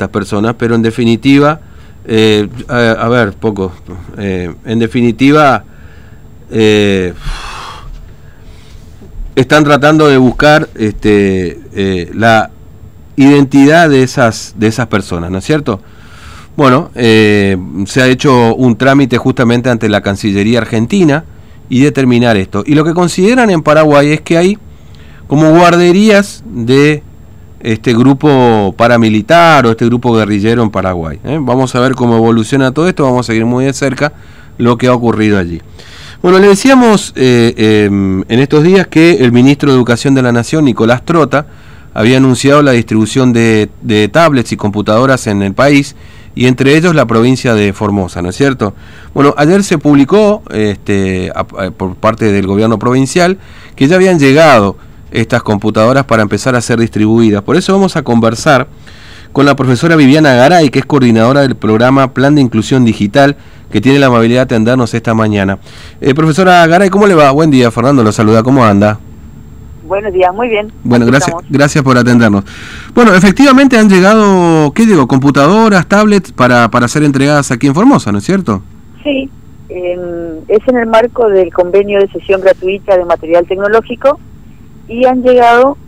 estas personas, pero en definitiva, eh, a, ver, poco, eh, en definitiva, eh, están tratando de buscar este, la identidad de esas, de esas personas, ¿no es cierto? Bueno, se ha hecho un trámite justamente ante la Cancillería Argentina y determinar esto. Y lo que consideran en Paraguay es que hay como guarderías de este grupo paramilitar o este grupo guerrillero en Paraguay. ¿eh? Vamos a ver cómo evoluciona todo esto, vamos a seguir muy de cerca lo que ha ocurrido allí. Bueno, le decíamos eh, em, en estos días que el ministro de Educación de la Nación, Nicolás Trota, había anunciado la distribución de, tablets y computadoras en el país y entre ellos la provincia de Formosa, ¿no es cierto? Bueno, ayer se publicó este, por parte del gobierno provincial que ya habían llegado estas computadoras para empezar a ser distribuidas. Por eso vamos a conversar con la profesora Viviana Garay, que es coordinadora del programa Plan de Inclusión Digital, que tiene la amabilidad de atendernos esta mañana. Eh, profesora Garay, ¿cómo le va? Buen día, Fernando lo saluda, ¿cómo anda? Buenos días, muy bien. Bueno, gracias, gracias por atendernos. Bueno, efectivamente han llegado, ¿qué digo? Computadoras, tablets para, para ser entregadas aquí en Formosa, ¿no es cierto? Sí, es en el marco del convenio de sesión gratuita de material tecnológico y han llegado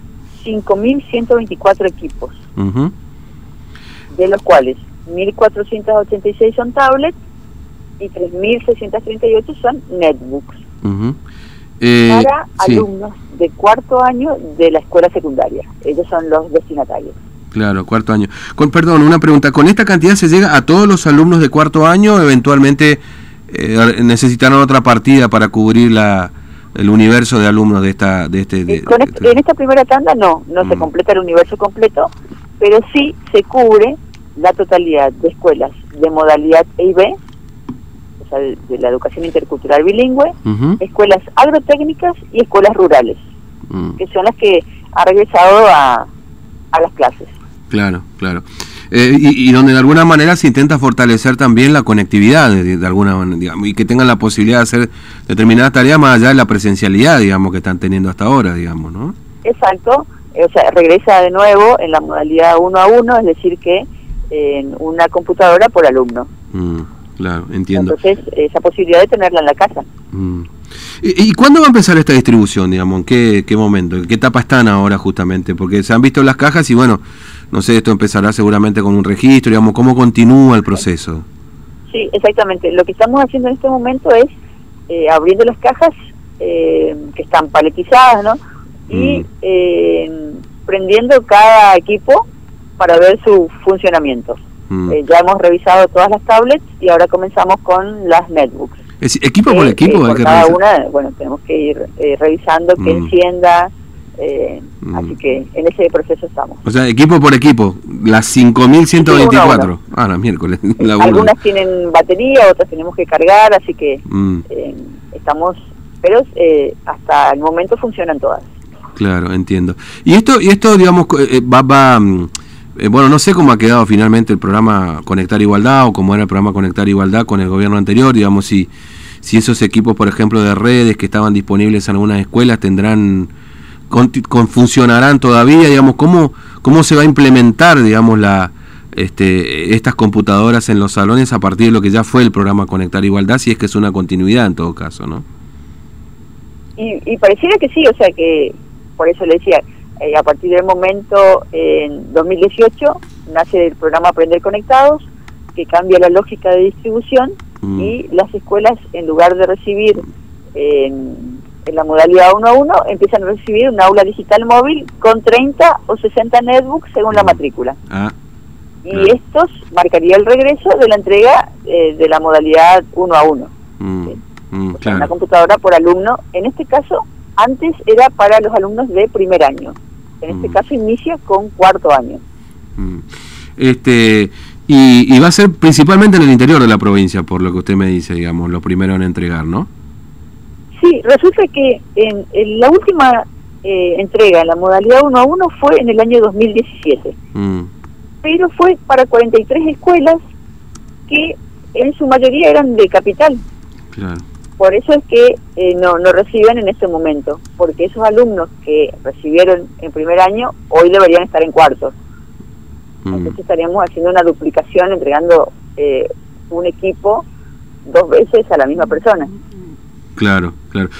5.124 equipos, de los cuales 1.486 son tablets y 3.638 son netbooks. Eh, para alumnos de cuarto año de la escuela secundaria. Ellos son los destinatarios. Claro, cuarto año. Con, perdón, una pregunta. ¿Con esta cantidad se llega a todos los alumnos de cuarto año eventualmente eh, necesitarán otra partida para cubrir la, el universo de alumnos de esta de este, de, este en esta primera tanda no no se mm. completa el universo completo pero sí se cubre la totalidad de escuelas de modalidad EIB o sea de, la educación intercultural bilingüe escuelas agrotécnicas y escuelas rurales mm. que son las que ha regresado a, a las clases claro claro eh, y, donde de alguna manera se intenta fortalecer también la conectividad, de, alguna manera, y que tengan la posibilidad de hacer determinadas tareas más allá de la presencialidad, digamos, que están teniendo hasta ahora, digamos, ¿no? Exacto, o sea, regresa de nuevo en la modalidad uno a uno, es decir, que en una computadora por alumno. Mm, claro, entiendo. Entonces, esa posibilidad de tenerla en la casa. Mm. ¿Y, ¿Y, cuándo va a empezar esta distribución, digamos? ¿En qué, qué momento? ¿En qué etapa están ahora justamente? Porque se han visto las cajas y bueno, no sé, esto empezará seguramente con un registro, digamos, ¿cómo continúa el proceso? Sí, exactamente. Lo que estamos haciendo en este momento es eh, abriendo las cajas eh, que están paletizadas, ¿no? Y mm. eh, prendiendo cada equipo para ver su funcionamiento. Mm. ya hemos revisado todas las tablets y ahora comenzamos con las netbooks. ¿Equipo por equipo? por cada una, bueno, tenemos que ir revisando que mm. encienda, eh, mm. Así que en ese proceso estamos. O sea, equipo por equipo, las 5.124. Ah, las miércoles. Algunas tienen batería, otras tenemos que cargar, así que mm. eh, estamos, pero eh, hasta el momento funcionan todas. Claro, entiendo. Y esto, y esto digamos, va, va mm, bueno, no sé cómo ha quedado finalmente el programa Conectar Igualdad o cómo era el programa Conectar Igualdad con el gobierno anterior, digamos, si, si esos equipos, por ejemplo, de redes que estaban disponibles en algunas escuelas tendrán con, funcionarán todavía, digamos, cómo, cómo se va a implementar, digamos, la, este, estas computadoras en los salones a partir de lo que ya fue el programa Conectar Igualdad, si es que es una continuidad en todo caso, ¿no? Y, pareciera que sí, o sea que, por eso le decía, eh, a partir del momento, en 2018, nace el programa Aprender Conectados, que cambia la lógica de distribución mm. y las escuelas, en lugar de recibir en en la modalidad 1 a 1 empiezan a recibir un aula digital móvil con 30 o 60 netbooks según la mm. matrícula. Ah, y estos marcaría el regreso de la entrega eh, de la modalidad 1 a 1. Mm, mm, una computadora por alumno. En este caso, antes era para los alumnos de primer año. En este caso inicia con cuarto año. Este y, y va a ser principalmente en el interior de la provincia, por lo que usted me dice, digamos, lo primero en entregar, ¿no? Sí, resulta que en, la última eh, entrega, en la modalidad 1 a 1, fue en el año 2017. Mm. Pero fue para 43 escuelas que en su mayoría eran de capital. Por eso es que eh, no, no reciben en este momento, porque esos alumnos que recibieron en primer año hoy deberían estar en cuarto. Mm. Entonces estaríamos haciendo una duplicación, entregando eh, un equipo dos veces a la misma persona. Claro, claro.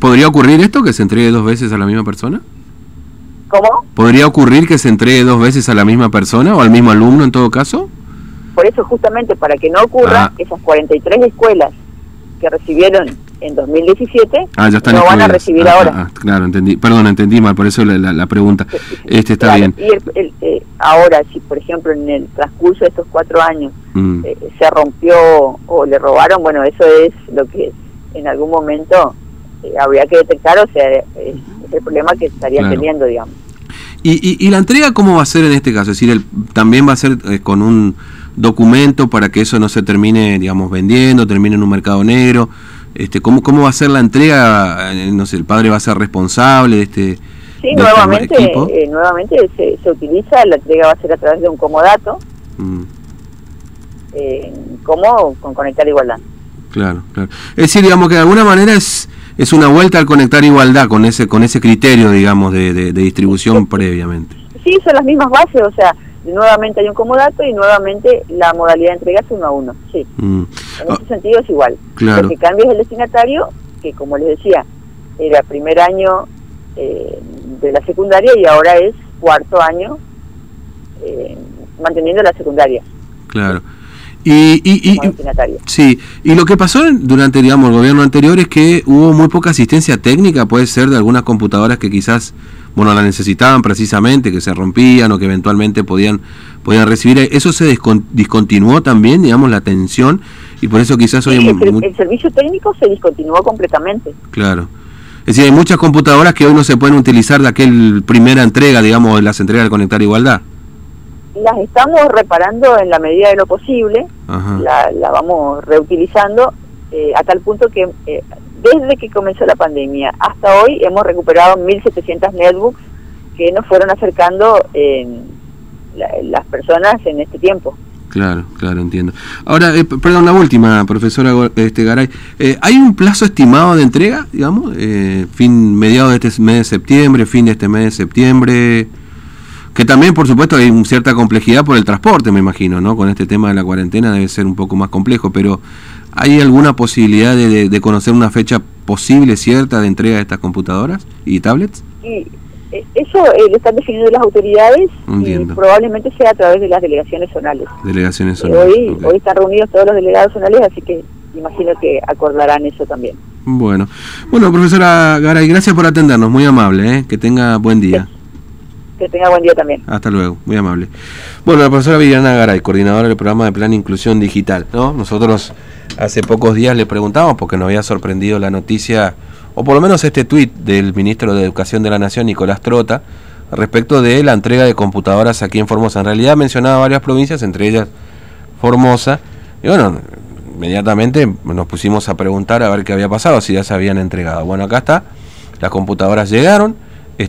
¿Podría ocurrir esto, que se entregue dos veces a la misma persona? ¿Cómo? ¿Podría ocurrir que se entregue dos veces a la misma persona o al mismo alumno en todo caso? Por eso justamente para que no ocurra, ah. esas 43 escuelas que recibieron en 2017 ah, ya no van a recibir ah, ahora. claro, entendí. Perdón, entendí mal, por eso la, pregunta. Este está bien. Y eh, ahora, si por ejemplo en el transcurso de estos cuatro años mm. eh, se rompió o le robaron, bueno, eso es lo que en algún momento eh, habría que detectar, o sea, es el problema que estaría teniendo, digamos. ¿Y, y, la entrega cómo va a ser en este caso? Es decir, el, también va a ser con un documento para que eso no se termine, digamos, vendiendo, termine en un mercado negro. Este, ¿cómo, ¿Cómo va a ser la entrega? Eh, no sé, ¿el padre va a ser responsable de este Sí, este nuevamente, eh, nuevamente se, se, utiliza, la entrega va a ser a través de un comodato, mm. eh, como con Conectar Igualdad. Claro, claro. Es decir, digamos que de alguna manera es es una vuelta al Conectar Igualdad con ese con ese criterio, digamos, de, de, distribución previamente. Sí, son las mismas bases, o sea, nuevamente hay un comodato y nuevamente la modalidad de entrega es uno a uno, sí. Mm. En ese sentido es igual. Claro. Lo que cambia es el destinatario, que como les decía, era primer año eh, de la secundaria y ahora es cuarto año eh, manteniendo la secundaria. Claro. Y, y, sí, y lo que pasó durante digamos el gobierno anterior es que hubo muy poca asistencia técnica, puede ser de algunas computadoras que quizás bueno la necesitaban precisamente, que se rompían o que eventualmente podían podían recibir. Eso se discontinuó también, digamos, la atención y por eso quizás hoy el, el servicio técnico se discontinuó completamente. Claro. Es decir, hay muchas computadoras que hoy no se pueden utilizar de aquel primera entrega, digamos, de las entregas de Conectar Igualdad las estamos reparando en la medida de lo posible, la, la, vamos reutilizando eh, a tal punto que eh, desde que comenzó la pandemia hasta hoy hemos recuperado 1.700 netbooks que nos fueron acercando las personas en este tiempo. Claro, claro, entiendo. Ahora, eh, perdón, la última, profesora este, Garay. ¿Hay un plazo estimado de entrega, digamos? fin, mediado de este mes de septiembre, fin de este mes de septiembre que también, por supuesto, hay cierta complejidad por el transporte, me imagino, ¿no? Con este tema de la cuarentena debe ser un poco más complejo, pero ¿hay alguna posibilidad de, conocer una fecha posible, cierta, de entrega de estas computadoras y tablets? Sí, e, eso eh, lo están definiendo las autoridades y probablemente sea a través de las delegaciones zonales. Delegaciones eh, zonales. Hoy, hoy están reunidos todos los delegados zonales, así que imagino que acordarán eso también. Bueno, bueno, profesora Garay, gracias por atendernos, muy amable, ¿eh? que tenga buen día. Que tenga buen día también. Hasta luego, muy amable. Bueno, la profesora Viviana Garay, coordinadora del programa de Plan Inclusión Digital. ¿no? Nosotros hace pocos días le preguntamos, porque nos había sorprendido la noticia, o por lo menos este tuit del ministro de Educación de la Nación, Nicolás Trota, respecto de la entrega de computadoras aquí en Formosa. En realidad mencionaba varias provincias, entre ellas Formosa. Y bueno, inmediatamente nos pusimos a preguntar a ver qué había pasado, si ya se habían entregado. Bueno, acá está, las computadoras llegaron